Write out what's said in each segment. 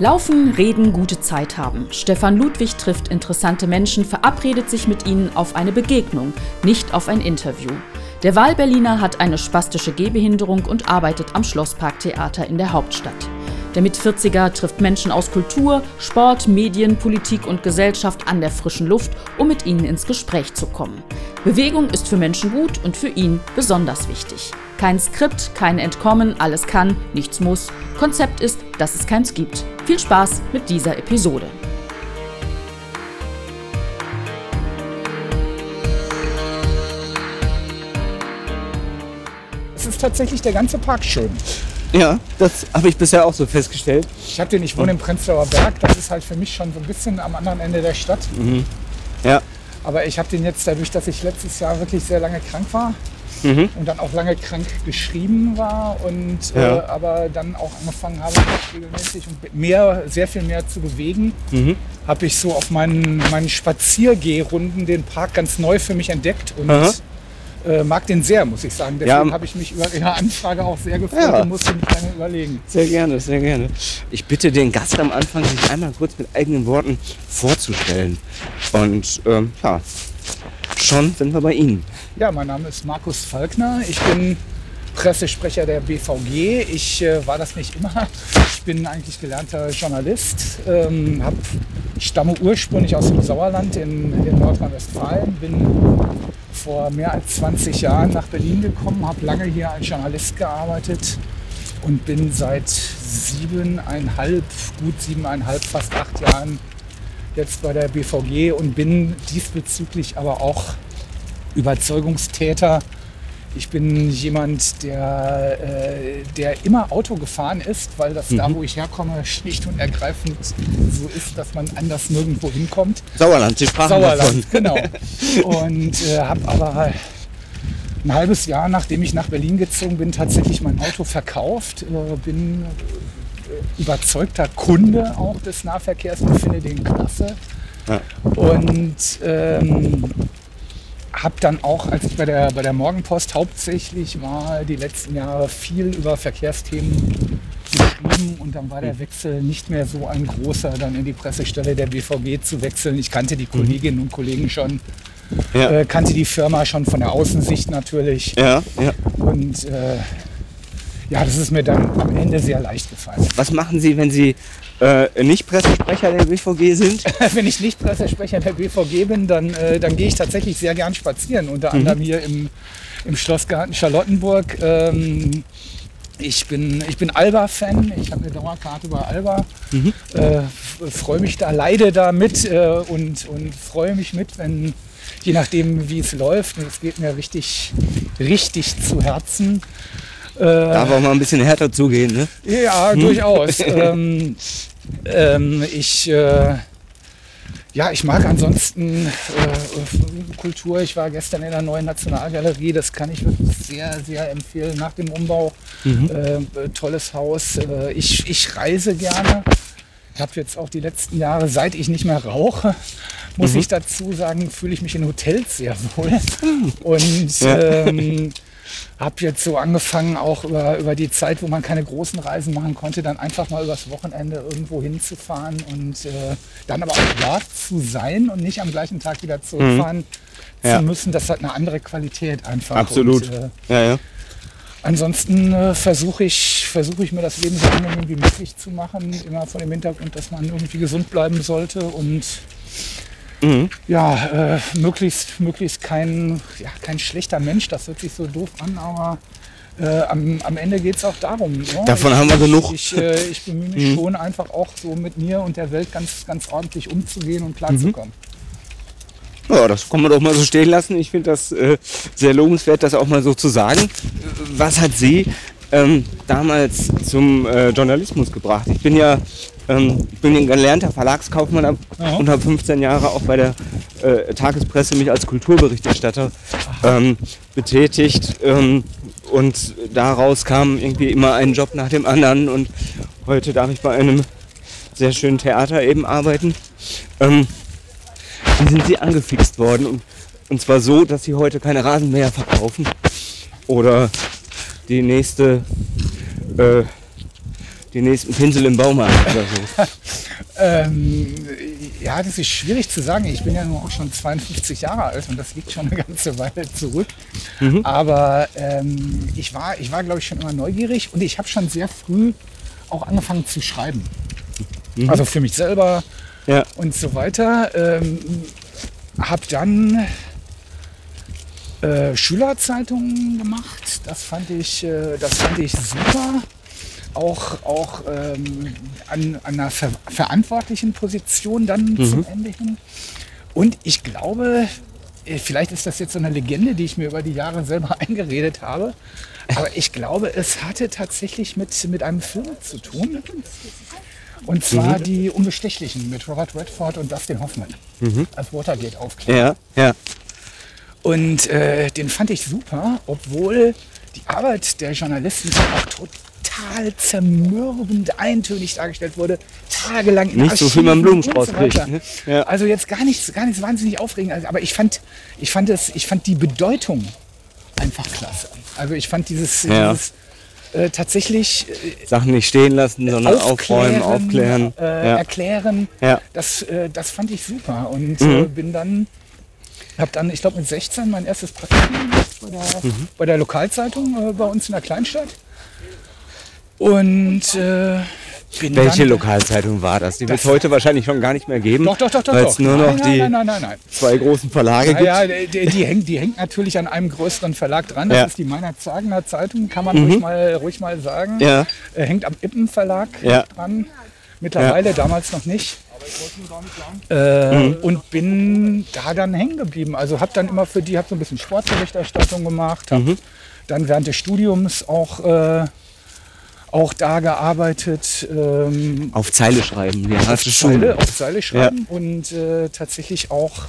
Laufen, reden, gute Zeit haben. Stefan Ludwig trifft interessante Menschen, verabredet sich mit ihnen auf eine Begegnung, nicht auf ein Interview. Der Wahlberliner hat eine spastische Gehbehinderung und arbeitet am Schlossparktheater in der Hauptstadt. Der Mit-40er trifft Menschen aus Kultur, Sport, Medien, Politik und Gesellschaft an der frischen Luft, um mit ihnen ins Gespräch zu kommen. Bewegung ist für Menschen gut und für ihn besonders wichtig. Kein Skript, kein Entkommen, alles kann, nichts muss. Konzept ist, dass es keins gibt. Viel Spaß mit dieser Episode. Es ist tatsächlich der ganze Park schön. Ja, das habe ich bisher auch so festgestellt. Ich habe den, ich wohne im Prenzlauer Berg, das ist halt für mich schon so ein bisschen am anderen Ende der Stadt. Mhm. Ja. Aber ich habe den jetzt dadurch, dass ich letztes Jahr wirklich sehr lange krank war Mhm. und dann auch lange krank geschrieben war und Ja. äh, aber dann auch angefangen habe, mich regelmäßig und mehr, sehr viel mehr zu bewegen, Mhm. habe ich so auf meinen, meinen Spaziergehrunden den Park ganz neu für mich entdeckt und Aha. äh, mag den sehr, muss ich sagen. Ja. Deswegen habe ich mich über Ihre Anfrage auch sehr gefreut Ja. und musste nicht lange überlegen. Sehr gerne, sehr gerne. Ich bitte den Gast am Anfang, sich einmal kurz mit eigenen Worten vorzustellen. Und ähm, ja, schon sind wir bei Ihnen. Ja, mein Name ist Markus Falkner. Ich bin Pressesprecher der BVG. Ich äh, war das nicht immer. Ich bin eigentlich gelernter Journalist. Ähm, hab, stamme ursprünglich aus dem Sauerland in, in Nordrhein-Westfalen. Bin vor mehr als 20 Jahren nach Berlin gekommen, habe lange hier als Journalist gearbeitet und bin seit siebeneinhalb, gut siebeneinhalb, fast acht Jahren jetzt bei der BVG und bin diesbezüglich aber auch Überzeugungstäter. Ich bin jemand, der, äh, der immer Auto gefahren ist, weil das da, wo ich herkomme, schlicht und ergreifend so ist, dass man anders nirgendwo hinkommt. Sauerland, Sie sprachen Sauerland, davon. genau. Und äh, habe aber ein halbes Jahr, nachdem ich nach Berlin gezogen bin, tatsächlich mein Auto verkauft. Äh, bin überzeugter Kunde auch des Nahverkehrs und finde den klasse. Ja. Und ähm, habe dann auch, als ich bei der, bei der Morgenpost hauptsächlich war, die letzten Jahre viel über Verkehrsthemen geschrieben und dann war der Wechsel nicht mehr so ein großer, dann in die Pressestelle der BVG zu wechseln. Ich kannte die Kolleginnen und Kollegen schon, Ja. äh, kannte die Firma schon von der Außensicht natürlich Ja, ja. und äh, ja, das ist mir dann am Ende sehr leicht gefallen. Was machen Sie, wenn Sie äh, nicht Pressesprecher der BVG sind? Wenn ich nicht Pressesprecher der BVG bin, dann, äh, dann gehe ich tatsächlich sehr gern spazieren. Unter anderem hier im, im Schlossgarten Charlottenburg. Ähm, ich bin, ich bin Alba-Fan. Ich habe eine Dauerkarte bei Alba. Äh, freue mich da, leide da mit äh, und, und freue mich mit, wenn, je nachdem wie es läuft. Es geht mir richtig, richtig zu Herzen. Äh, Darf auch mal ein bisschen härter zugehen, ne? ja, durchaus. ähm, ähm, ich, äh, ja, ich mag ansonsten äh, Kultur. Ich war gestern in der neuen Nationalgalerie. Das kann ich wirklich sehr, sehr empfehlen. Nach dem Umbau. Äh, äh, tolles Haus. Äh, ich, ich reise gerne. Ich habe jetzt auch die letzten Jahre, seit ich nicht mehr rauche, muss ich dazu sagen, fühle ich mich in Hotels sehr wohl. Und Ja. ähm, habe jetzt so angefangen, auch über, über die Zeit, wo man keine großen Reisen machen konnte, dann einfach mal übers Wochenende irgendwo hinzufahren und äh, dann aber auch dort zu sein und nicht am gleichen Tag wieder zurückfahren Ja. zu müssen. Das hat eine andere Qualität einfach. Absolut. Und, äh, Ja, ja. Ansonsten äh, versuche ich, versuche ich mir das Leben so angenehm wie möglich zu machen, immer vor dem Hintergrund, dass man irgendwie gesund bleiben sollte und Mhm. ja, äh, möglichst, möglichst kein, ja, kein schlechter Mensch, das hört sich so doof an, aber äh, am, am Ende geht es auch darum. Ne? Davon ich, haben wir genug. Mhm. Ich, äh, ich bemühe mich schon einfach auch so mit mir und der Welt ganz, ganz ordentlich umzugehen und klarzukommen. Ja, das kann man doch mal so stehen lassen. Ich finde das äh, sehr lobenswert, das auch mal so zu sagen. Was hat Sie ähm, damals zum äh, Journalismus gebracht? Ich bin ja ähm, ich bin ein gelernter Verlagskaufmann ab- Aha. und habe 15 Jahre auch bei der äh, Tagespresse mich als Kulturberichterstatter ähm, betätigt. Ähm, und daraus kam irgendwie immer ein Job nach dem anderen. Und heute darf ich bei einem sehr schönen Theater eben arbeiten. Wie sind sie angefixt worden? Und, und zwar so, dass sie heute keine Rasenmäher verkaufen oder die nächste äh, den nächsten Pinsel im Baumarkt oder so? Ähm, ja, das ist schwierig zu sagen. Ich bin ja nur auch schon 52 Jahre alt und das liegt schon eine ganze Weile zurück. Aber ähm, ich war, ich war glaube ich, schon immer neugierig und ich habe schon sehr früh auch angefangen zu schreiben. Also für mich selber Ja. und so weiter. Ähm, habe dann äh, Schülerzeitungen gemacht. Das fand ich, äh, das fand ich super. Auch, auch ähm, an, an einer ver verantwortlichen Position dann zum Ende hin. Und ich glaube, äh, vielleicht ist das jetzt so eine Legende, die ich mir über die Jahre selber eingeredet habe. Aber ich glaube, es hatte tatsächlich mit, mit einem Film zu tun. Und zwar die Unbestechlichen mit Robert Redford und Dustin Hoffman als Watergate aufklären. Ja, ja. Und äh, den fand ich super, obwohl die Arbeit der Journalisten auch total zermürbend, eintönig dargestellt wurde, tagelang in Nicht so viel man Archiven Blumenstrauß so kriegt, ne? Ja. Also jetzt gar nichts, gar nichts wahnsinnig aufregend, also, aber ich fand, ich fand es, ich fand die Bedeutung einfach klasse. Also ich fand dieses, Ja. dieses äh, tatsächlich äh, Sachen nicht stehen lassen, sondern aufräumen, aufklären. Äh, ja. erklären. Ja. Mhm. Das, äh, das fand ich super und äh, bin dann, habe dann, ich glaube mit 16 mein erstes Praktikum gemacht bei der, Mhm. bei der Lokalzeitung äh, bei uns in der Kleinstadt. Und bin Welche dann, Lokalzeitung war das? Die wird es heute wahrscheinlich schon gar nicht mehr geben. Doch, doch, doch, doch. Weil doch. es nur noch nein, die nein, nein, nein, nein, nein. zwei großen Verlage gibt. Ja, ja, die, die, hängt, die hängt natürlich an einem größeren Verlag dran. Das Ja. Mhm. ist die Meiner Zagener Zeitung, kann man ruhig, mal, ruhig mal sagen. Ja. Äh, hängt am Ippen Verlag Ja. dran. Mittlerweile, damals noch nicht. Äh, Mhm. Und bin da dann hängen geblieben. Also habe dann immer für die, habe so ein bisschen Sportberichterstattung gemacht, habe Mhm. dann während des Studiums auch, äh, auch da gearbeitet. Ähm, Auf Zeile schreiben. Ja, hast du Zeile, schon. auf Zeile schreiben und äh, tatsächlich auch,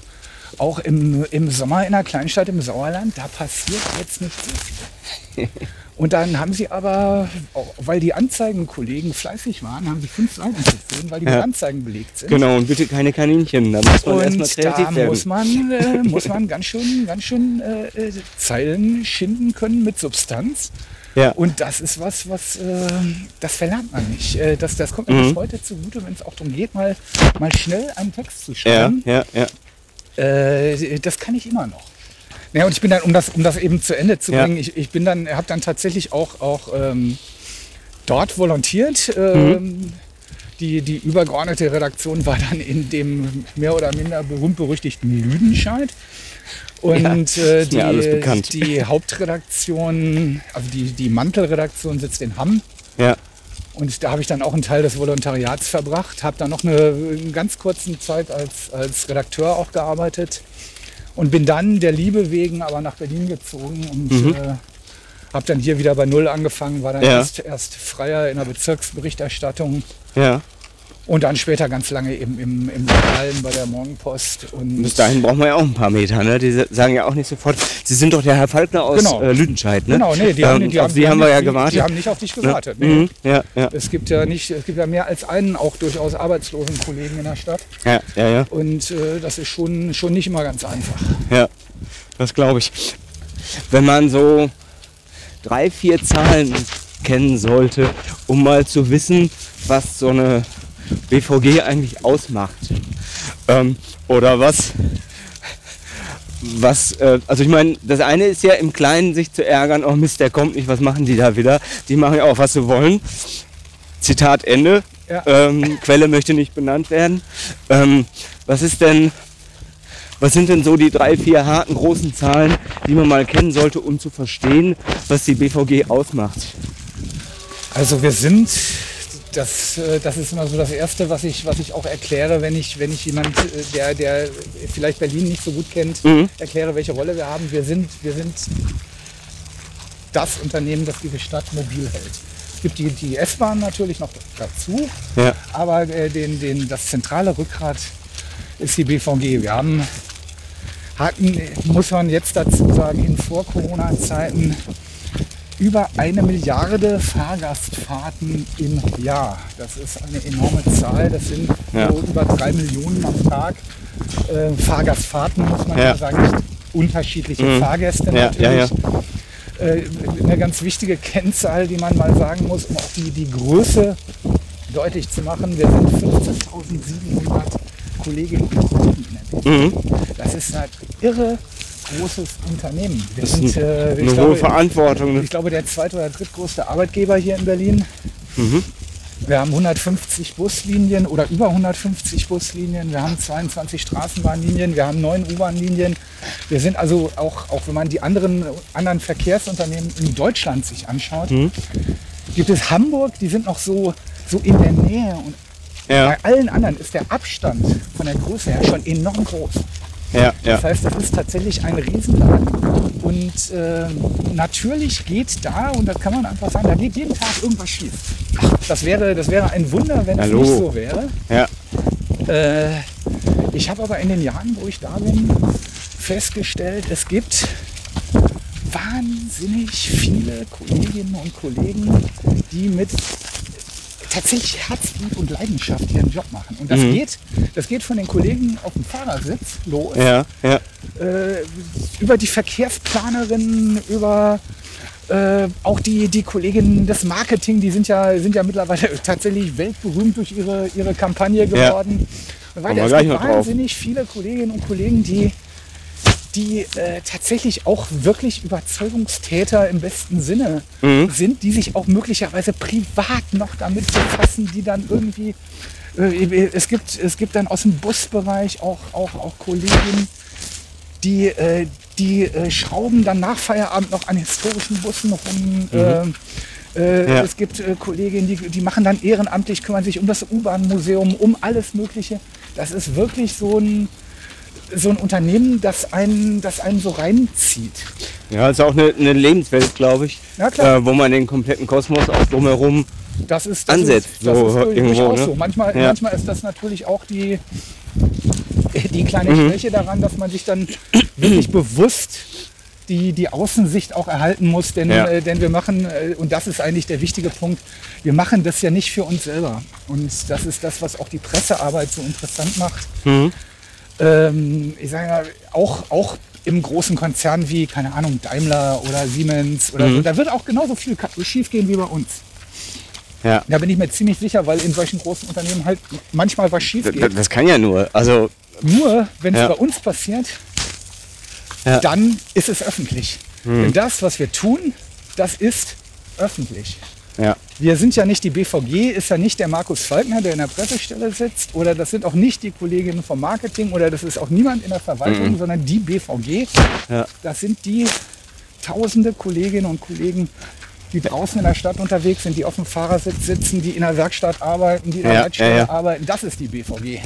auch im, im Sommer in einer Kleinstadt im Sauerland, da passiert jetzt nicht so viel. Und dann haben sie aber, weil die Anzeigenkollegen fleißig waren, haben sie fünf Seiten gefüllt, weil die Ja. mit Anzeigen belegt sind. Genau, und bitte keine Kaninchen. Da muss man erstmal kreativ da werden. muss man, äh, muss man ganz schön, ganz schön äh, äh, Zeilen schinden können mit Substanz. Ja. Und das ist was, was äh, das verlernt man nicht. Äh, das, das kommt mir Mhm. bis heute zugute, wenn es auch darum geht, mal, mal schnell einen Text zu ja, schreiben. ja, ja. Äh, das kann ich immer noch. Ja, und ich bin dann, um das, um das eben zu Ende zu Ja. bringen, ich, ich bin dann, habe dann tatsächlich auch, auch ähm, dort volontiert. Ähm, die, die übergeordnete Redaktion war dann in dem mehr oder minder berühmt-berüchtigten Lüdenscheid. Und äh, alles bekannt. die, die Hauptredaktion, also die, die Mantelredaktion sitzt in Hamm. ja. Und da habe ich dann auch einen Teil des Volontariats verbracht, habe dann noch eine, eine ganz kurze Zeit als, als Redakteur auch gearbeitet und bin dann der Liebe wegen aber nach Berlin gezogen und äh, habe dann hier wieder bei Null angefangen, war dann Mhm. Ja. erst, erst Freier in der Bezirksberichterstattung ja. Und dann später ganz lange eben im, im Lokalen bei der Morgenpost. Und Bis dahin braucht man ja auch ein paar Meter. Ne? Die sagen ja auch nicht sofort. Sie sind doch der Herr Falkner aus Genau. äh, Lüdenscheid. Ne? Genau, nee, die, Ähm, haben, die, auf haben, die haben wir nicht, ja die, gewartet. Die haben nicht auf dich gewartet. Ne? Nee. Mhm. Ja, ja, Es gibt ja nicht, es gibt ja mehr als einen auch durchaus arbeitslosen Kollegen in der Stadt. ja, ja, ja. Und äh, das ist schon, schon nicht immer ganz einfach. Ja, das glaube ich. Wenn man so drei, vier Zahlen kennen sollte, um mal zu wissen, was so eine BVG eigentlich ausmacht. Ähm, oder was, was, äh, also ich meine, das eine ist ja im Kleinen sich zu ärgern, oh Mist, der kommt nicht, was machen die da wieder? Die machen ja auch, was sie wollen. Zitat Ende. Ja. Ähm, Quelle möchte nicht benannt werden. Ähm, was ist denn, was sind denn so die drei, vier harten großen Zahlen, die man mal kennen sollte, um zu verstehen, was die BVG ausmacht? Also wir sind, das, äh, das ist immer so das Erste, was ich, was ich auch erkläre, wenn ich, wenn ich jemand, äh, der, der vielleicht Berlin nicht so gut kennt, Mhm. erkläre, welche Rolle wir haben. Wir sind, wir sind das Unternehmen, das diese Stadt mobil hält. Es gibt die, die S-Bahn natürlich noch dazu, Ja. aber äh, den, den, das zentrale Rückgrat ist die BVG. Wir haben, hatten, muss man jetzt dazu sagen, in Vor-Corona-Zeiten über eine Milliarde Fahrgastfahrten im Jahr. Das ist eine enorme Zahl. Das sind Ja. so über drei Millionen am Tag äh, Fahrgastfahrten, muss man ja. Sagen. Nicht unterschiedliche Fahrgäste Ja, natürlich. äh, eine ganz wichtige Kennzahl, die man mal sagen muss, um auch die, die Größe deutlich zu machen. Wir sind 15.700 Kolleginnen und Kollegen in der Mhm. Das ist ein irre großes Unternehmen. Wir Das sind, äh, ich, Eine hohe glaube, Verantwortung. ne? ich glaube, der zweit- oder drittgrößte Arbeitgeber hier in Berlin. Mhm. Wir haben 150 Buslinien oder über 150 Buslinien. Wir haben 22 Straßenbahnlinien. Wir haben neun U-Bahn-Linien. Wir sind also auch, auch wenn man die anderen, anderen Verkehrsunternehmen in Deutschland sich anschaut, Mhm. gibt es Hamburg, die sind noch so, so in der Nähe. Und Ja, bei allen anderen ist der Abstand von der Größe her schon enorm groß. Ja, ja. Das heißt, das ist tatsächlich ein Riesenladen. Und ähm, natürlich geht da, und das kann man einfach sagen, da geht jeden Tag irgendwas schief. Das wäre, das wäre ein Wunder, wenn es nicht so wäre. ja. Äh, ich habe aber in den Jahren, wo ich da bin, festgestellt, es gibt wahnsinnig viele Kolleginnen und Kollegen, die mit tatsächlich Herzblut und Leidenschaft ihren Job machen. Und das, Mhm. geht, das geht von den Kollegen auf dem Fahrersitz los, Ja, ja. äh, über die Verkehrsplanerinnen, über äh, auch die, die Kolleginnen des Marketing, die sind ja, sind ja mittlerweile tatsächlich weltberühmt durch ihre, ihre Kampagne geworden. Und weiter. wir Es gibt noch drauf. wahnsinnig viele Kolleginnen und Kollegen, die, die äh, tatsächlich auch wirklich Überzeugungstäter im besten Sinne Mhm. sind, die sich auch möglicherweise privat noch damit befassen, die dann irgendwie, äh, es, gibt, es gibt dann aus dem Busbereich auch, auch, auch Kolleginnen, die, äh, die äh, schrauben dann nach Feierabend noch an historischen Bussen rum. Ähm, äh, Ja. Es gibt äh, Kolleginnen, die, die machen dann ehrenamtlich, kümmern sich um das U-Bahn-Museum, um alles Mögliche. Das ist wirklich so ein, so ein Unternehmen, das einen, das einen so reinzieht. Ja, ist auch eine, eine Lebenswelt, glaube ich, Ja, klar. äh, wo man den kompletten Kosmos auch drumherum. Das ist, das Ansetzt, ist, das so ist irgendwo, ne? so. Manchmal, Ja. manchmal ist das natürlich auch die, die kleine Mhm. Schwäche daran, dass man sich dann wirklich bewusst die, die Außensicht auch erhalten muss. Denn, Ja. äh, denn wir machen, äh, und das ist eigentlich der wichtige Punkt, wir machen das ja nicht für uns selber. Und das ist das, was auch die Pressearbeit so interessant macht. Mhm. Ähm, ich sage mal, auch, auch im großen Konzern wie, keine Ahnung, Daimler oder Siemens oder Mhm. so, da wird auch genauso viel schief gehen wie bei uns. Ja. Da bin ich mir ziemlich sicher, weil in solchen großen Unternehmen halt manchmal was schief Das, geht. das kann ja nur. Also, Nur wenn es Ja. bei uns passiert, Ja. dann ist es öffentlich. Denn das, was wir tun, das ist öffentlich. Ja. Wir sind ja nicht die BVG, ist ja nicht der Markus Falkner, der in der Pressestelle sitzt, oder das sind auch nicht die Kolleginnen vom Marketing, oder das ist auch niemand in der Verwaltung, sondern die BVG. Ja. Das sind die tausende Kolleginnen und Kollegen, die draußen in der Stadt unterwegs sind, die auf dem Fahrersitz sitzen, die in der Werkstatt arbeiten, die in der Ja, Leitstelle ja, arbeiten. Das ist die BVG.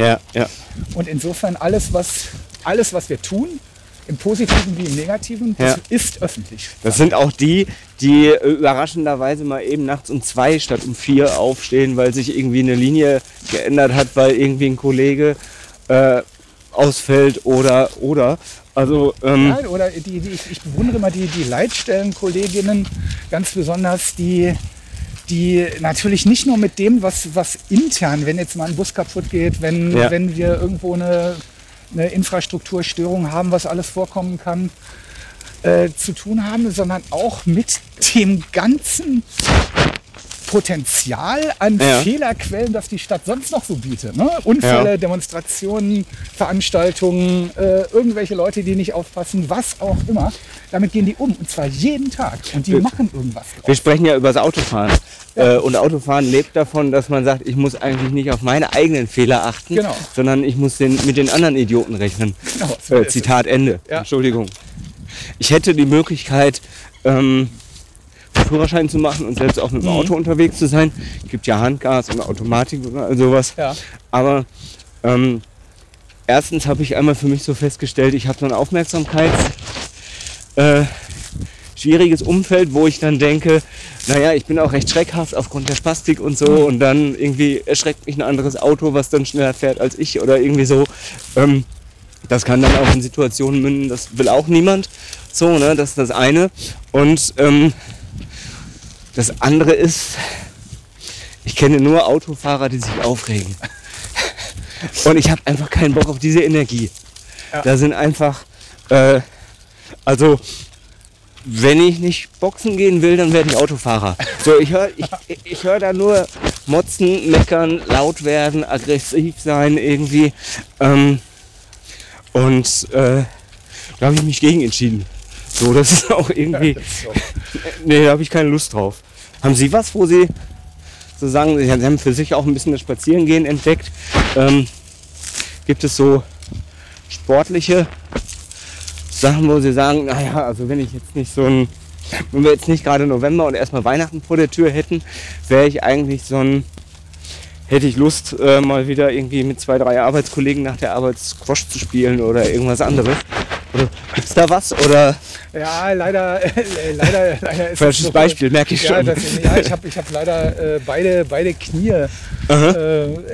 Und insofern alles, was, alles, was wir tun, im Positiven wie im Negativen, das Ja. ist öffentlich. Das sind auch die, die äh, überraschenderweise mal eben nachts um zwei statt um vier aufstehen, weil sich irgendwie eine Linie geändert hat, weil irgendwie ein Kollege äh, ausfällt oder oder. Also ähm, Ja, oder die, die, ich, ich bewundere immer die, die Leitstellenkolleginnen ganz besonders, die, die natürlich nicht nur mit dem, was, was intern, wenn jetzt mal ein Bus kaputt geht, wenn, Ja. wenn wir irgendwo eine, eine Infrastrukturstörung haben, was alles vorkommen kann, äh, zu tun haben, sondern auch mit dem ganzen Potenzial an Ja. Fehlerquellen, das die Stadt sonst noch so bietet. Ne? Unfälle, Ja. Demonstrationen, Veranstaltungen, äh, irgendwelche Leute, die nicht aufpassen, was auch immer. Damit gehen die um und zwar jeden Tag und die Wir- machen irgendwas draus. wir sprechen ja über das Autofahren. Äh, und Autofahren lebt davon, dass man sagt, ich muss eigentlich nicht auf meine eigenen Fehler achten, Genau. sondern ich muss den, mit den anderen Idioten rechnen. Genau, Äh. Zitat Ende. Ja. Entschuldigung. Ich hätte die Möglichkeit, ähm, Führerschein zu machen und selbst auch mit dem Mhm. Auto unterwegs zu sein. Gibt ja Handgas und Automatik und all sowas. Ja. Aber ähm, erstens habe ich einmal für mich so festgestellt, ich habe so ein Aufmerksamkeits äh, schwieriges Umfeld, wo ich dann denke, naja, ich bin auch recht schreckhaft aufgrund der Spastik und so und dann irgendwie erschreckt mich ein anderes Auto, was dann schneller fährt als ich oder irgendwie so. Ähm, das kann dann auch in Situationen münden, das will auch niemand. So, ne, das ist das eine. Und ähm, das andere ist, ich kenne nur Autofahrer, die sich aufregen. Und ich habe einfach keinen Bock auf diese Energie. Ja. Da sind einfach, äh, also wenn ich nicht boxen gehen will, dann werde ich Autofahrer. So, ich höre ich, ich hör da nur motzen, meckern, laut werden, aggressiv sein irgendwie. Ähm, und äh, da habe ich mich gegen entschieden. So, das ist auch irgendwie. nee, da habe ich keine Lust drauf. Haben Sie was, wo Sie so sagen, Sie haben für sich auch ein bisschen das Spazierengehen entdeckt? Ähm, gibt es so sportliche Sachen, wo Sie sagen, naja, also wenn ich jetzt nicht so ein, wenn wir jetzt nicht gerade November und erstmal Weihnachten vor der Tür hätten, wäre ich eigentlich so ein hätte ich Lust, äh, mal wieder irgendwie mit zwei, drei Arbeitskollegen nach der Arbeit Squash zu spielen oder irgendwas anderes. Oder gibt's da was? Oder? Ja, leider, äh, leider, leider ist Falsches so, Beispiel, merke ich ja, schon. Das, ja, ich habe ich hab leider äh, beide, beide Knie äh,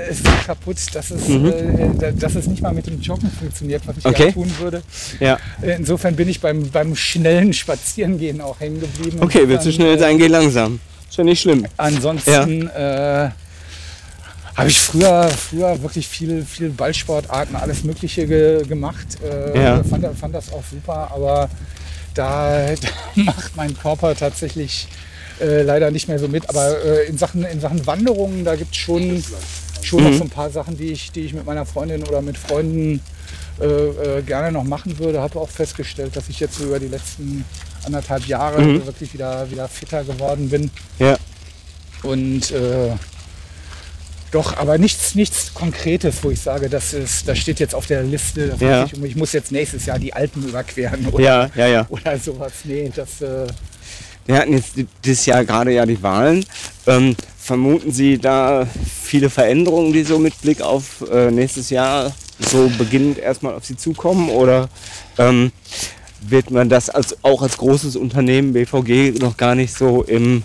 ist kaputt, dass es, mhm. äh, dass es nicht mal mit dem Joggen funktioniert, was ich okay. tun würde. Ja. Äh, insofern bin ich beim, beim schnellen Spazierengehen auch hängen geblieben. Okay, willst du schnell sein, geh langsam. Ist ja nicht schlimm. Ansonsten ja. Habe ich früher, früher wirklich viel, viel Ballsportarten, alles Mögliche ge gemacht. Äh, ja. fand, fand das auch super, aber da, da macht mein Körper tatsächlich äh, leider nicht mehr so mit. Aber äh, in, Sachen, in Sachen Wanderungen, da gibt es schon, schon mhm. noch so ein paar Sachen, die ich, die ich mit meiner Freundin oder mit Freunden äh, äh, gerne noch machen würde. Habe auch festgestellt, dass ich jetzt so über die letzten anderthalb Jahre mhm. wirklich wieder, wieder fitter geworden bin. Ja. Und äh, doch, aber nichts, nichts Konkretes, wo ich sage, das, ist, das steht jetzt auf der Liste. Ja. Ich, ich, muss jetzt nächstes Jahr die Alpen überqueren oder, ja, ja, ja. oder sowas. Nee, das. Äh Wir hatten jetzt dieses Jahr gerade ja die Wahlen. Ähm, vermuten Sie da viele Veränderungen, die so mit Blick auf äh, nächstes Jahr so beginnend erstmal auf Sie zukommen? Oder ähm, wird man das als, auch als großes Unternehmen BVG noch gar nicht so im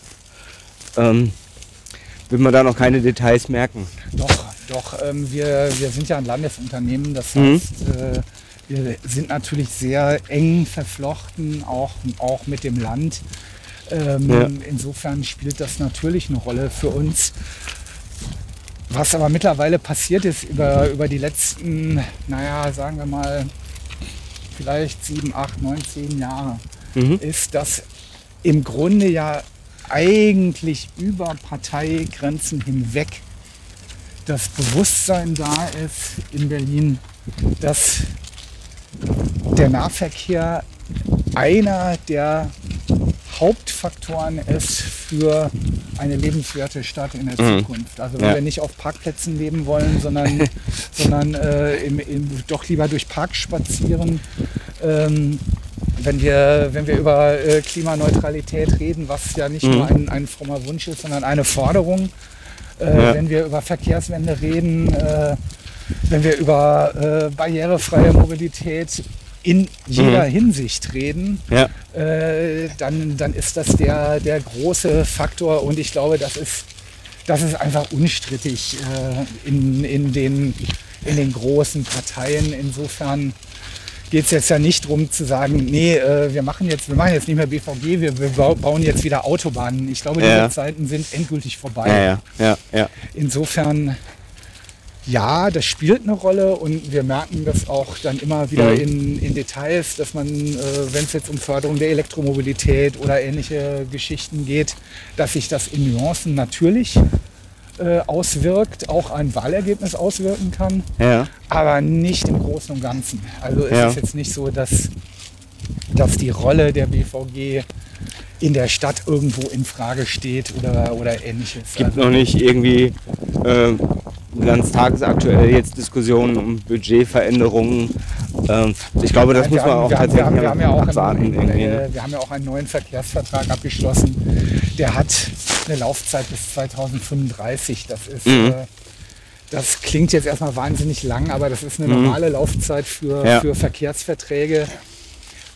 ähm, will man da noch keine Details merken. Doch, doch. Ähm, wir, wir sind ja ein Landesunternehmen, das mhm. heißt, äh, wir sind natürlich sehr eng verflochten, auch, auch mit dem Land. Ähm, ja. Insofern spielt das natürlich eine Rolle für uns. Was aber mittlerweile passiert ist über, über die letzten, naja, sagen wir mal, vielleicht sieben, acht, neun, zehn Jahre, mhm. ist, dass im Grunde ja eigentlich über Parteigrenzen hinweg das Bewusstsein da ist in Berlin, dass der Nahverkehr einer der Hauptfaktoren ist für eine lebenswerte Stadt in der mhm. Zukunft. Also wenn ja. wir nicht auf Parkplätzen leben wollen, sondern, sondern äh, im, im, doch lieber durch Park spazieren, ähm, wenn wir, wenn wir über äh, Klimaneutralität reden, was ja nicht mhm. nur ein, ein frommer Wunsch ist, sondern eine Forderung, äh, ja. wenn wir über Verkehrswende reden, äh, wenn wir über äh, barrierefreie Mobilität in jeder mhm. Hinsicht reden, ja. Äh, dann, dann ist das der, der große Faktor und ich glaube, das ist, das ist einfach unstrittig äh, in, in, den, in den großen Parteien. Insofern geht es jetzt ja nicht darum zu sagen, nee, äh, wir machen jetzt, wir machen jetzt nicht mehr BVG, wir, wir bauen jetzt wieder Autobahnen. Ich glaube, ja. diese Zeiten sind endgültig vorbei. Ja, ja. Insofern, ja, das spielt eine Rolle und wir merken das auch dann immer wieder mhm. in, in Details, dass man, äh, wenn es jetzt um Förderung der Elektromobilität oder ähnliche Geschichten geht, dass sich das in Nuancen natürlich äh, auswirkt, auch ein Wahlergebnis auswirken kann, ja. aber nicht im Großen und Ganzen. Also es ja. ist jetzt nicht so, dass, dass die Rolle der BVG in der Stadt irgendwo in Frage steht oder, oder ähnliches. Es gibt also, noch nicht irgendwie äh, ganz tagesaktuell jetzt Diskussionen um Budgetveränderungen. Ähm, ich glaube, das muss man auch wir tatsächlich haben, wir haben, wir haben ja auch einen, äh, wir haben ja auch einen neuen Verkehrsvertrag abgeschlossen. Der hat eine Laufzeit bis 2035. Das ist mhm. äh, das klingt jetzt erstmal wahnsinnig lang, aber das ist eine mhm. normale Laufzeit für, ja. für Verkehrsverträge.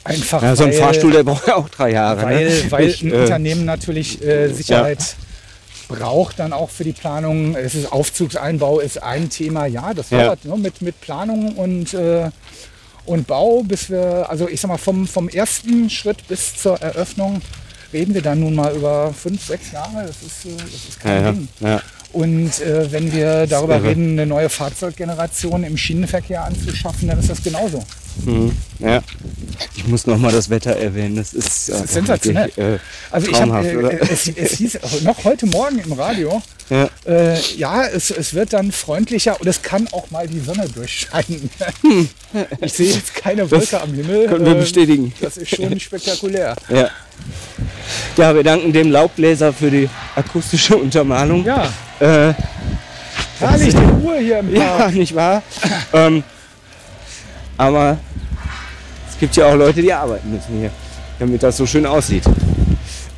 Einfach ja, so ein weil, Fahrstuhl, der braucht ja auch drei Jahre. Weil, ne? weil ich, ein äh, Unternehmen natürlich äh, Sicherheit ja. braucht dann auch für die Planung. Es ist Aufzugseinbau ist ein Thema, ja, das dauert ne, mit, mit Planung und, äh, und Bau, bis wir, also ich sag mal, vom, vom ersten Schritt bis zur Eröffnung reden wir dann nun mal über fünf, sechs Jahre. Das ist, äh, das ist kein ja, Ding. Ja. Und äh, wenn wir darüber reden, eine neue Fahrzeuggeneration im Schienenverkehr anzuschaffen, dann ist das genauso. Mhm. Ja. Ich muss noch mal das Wetter erwähnen. Das ist, ist sensationell. Äh, also ich habe, äh, es, es, hieß noch heute Morgen im Radio, ja, äh, ja es, es, wird dann freundlicher und es kann auch mal die Sonne durchscheinen. Hm. Ich sehe jetzt keine Wolke das am Himmel. Können wir ähm, bestätigen. Das ist schon spektakulär. Ja. Ja, wir danken dem Laubbläser für die akustische Untermalung. Ja. Äh, Herrlich, die Ruhe hier im Park. Ja, nicht wahr? ähm, aber es gibt ja auch Leute, die arbeiten müssen hier, damit das so schön aussieht.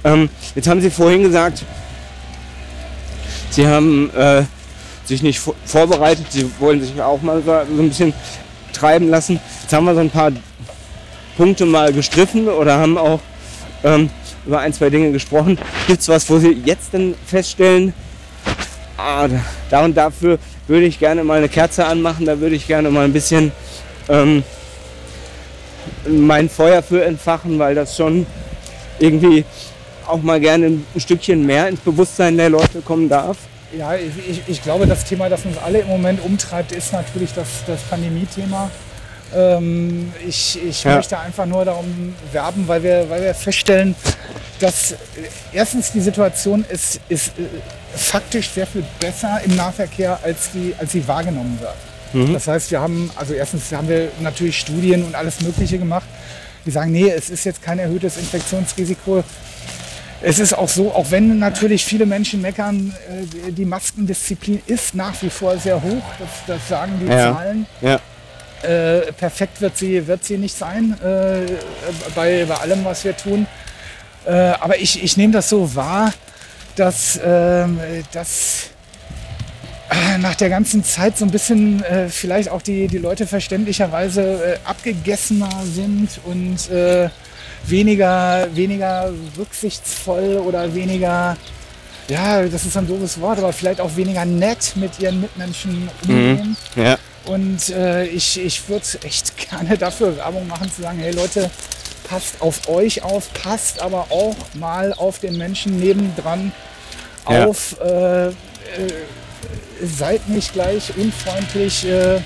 Ähm, jetzt haben Sie vorhin gesagt, Sie haben äh, sich nicht vorbereitet, Sie wollen sich auch mal so, ein bisschen treiben lassen. Jetzt haben wir so ein paar Punkte mal gestriffen oder haben auch ähm, über ein, zwei Dinge gesprochen. Gibt es was, wo Sie jetzt denn feststellen, ah, da und dafür würde ich gerne mal eine Kerze anmachen, da würde ich gerne mal ein bisschen ähm, mein Feuer für entfachen, weil das schon irgendwie auch mal gerne ein Stückchen mehr ins Bewusstsein der Leute kommen darf. Ja, ich, ich glaube, das Thema, das uns alle im Moment umtreibt, ist natürlich das, das Pandemie-Thema. Ähm, ich ich ja. möchte einfach nur darum werben, weil wir, weil wir feststellen, dass äh, erstens die Situation ist, ist äh, faktisch sehr viel besser im Nahverkehr, als, die, als sie wahrgenommen wird. Mhm. Das heißt, wir haben, also erstens haben wir natürlich Studien und alles Mögliche gemacht, die sagen, nee, es ist jetzt kein erhöhtes Infektionsrisiko. Es ist auch so, auch wenn natürlich viele Menschen meckern, äh, die Maskendisziplin ist nach wie vor sehr hoch. Das, das sagen die ja. Zahlen. Ja. Äh, perfekt wird sie, wird sie nicht sein äh, bei, bei allem, was wir tun. Äh, aber ich, ich nehme das so wahr, dass, ähm, dass äh, nach der ganzen Zeit so ein bisschen äh, vielleicht auch die, die Leute verständlicherweise äh, abgegessener sind und äh, weniger, weniger rücksichtsvoll oder weniger, ja, das ist ein doofes Wort, aber vielleicht auch weniger nett mit ihren Mitmenschen umgehen. Mhm. Ja. Und äh, ich, ich würde echt gerne dafür Werbung machen, zu sagen, hey Leute, passt auf euch auf, passt aber auch mal auf den Menschen nebendran ja. auf. Äh, äh, seid nicht gleich unfreundlich, äh,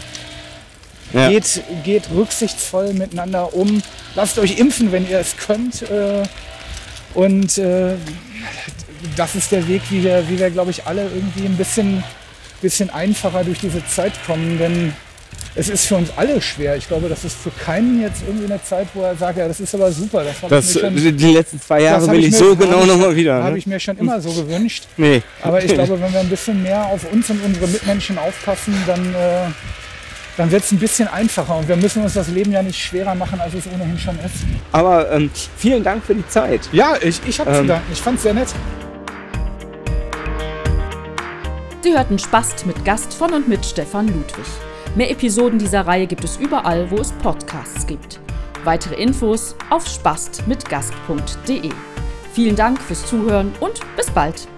ja. geht, geht rücksichtsvoll miteinander um. Lasst euch impfen, wenn ihr es könnt. Äh, und äh, das ist der Weg, wie wir, wie wir glaube ich, alle irgendwie ein bisschen, bisschen einfacher durch diese Zeit kommen. Denn es ist für uns alle schwer. Ich glaube, das ist für keinen jetzt irgendwie eine Zeit, wo er sagt, ja, das ist aber super. Das, das schon, die letzten zwei Jahre will ich, mir, so genau nochmal wieder. Ne? Habe ich mir schon immer so gewünscht. Nee. Aber ich glaube, wenn wir ein bisschen mehr auf uns und unsere Mitmenschen aufpassen, dann, äh, dann wird es ein bisschen einfacher. Und wir müssen uns das Leben ja nicht schwerer machen, als es ohnehin schon ist. Aber ähm, vielen Dank für die Zeit. Ja, ich, ich habe ähm, zu danken. Ich fand es sehr nett. Sie hörten Spast mit Gast von und mit Stefan Ludwig. Mehr Episoden dieser Reihe gibt es überall, wo es Podcasts gibt. Weitere Infos auf spastmitgast.de. Vielen Dank fürs Zuhören und bis bald.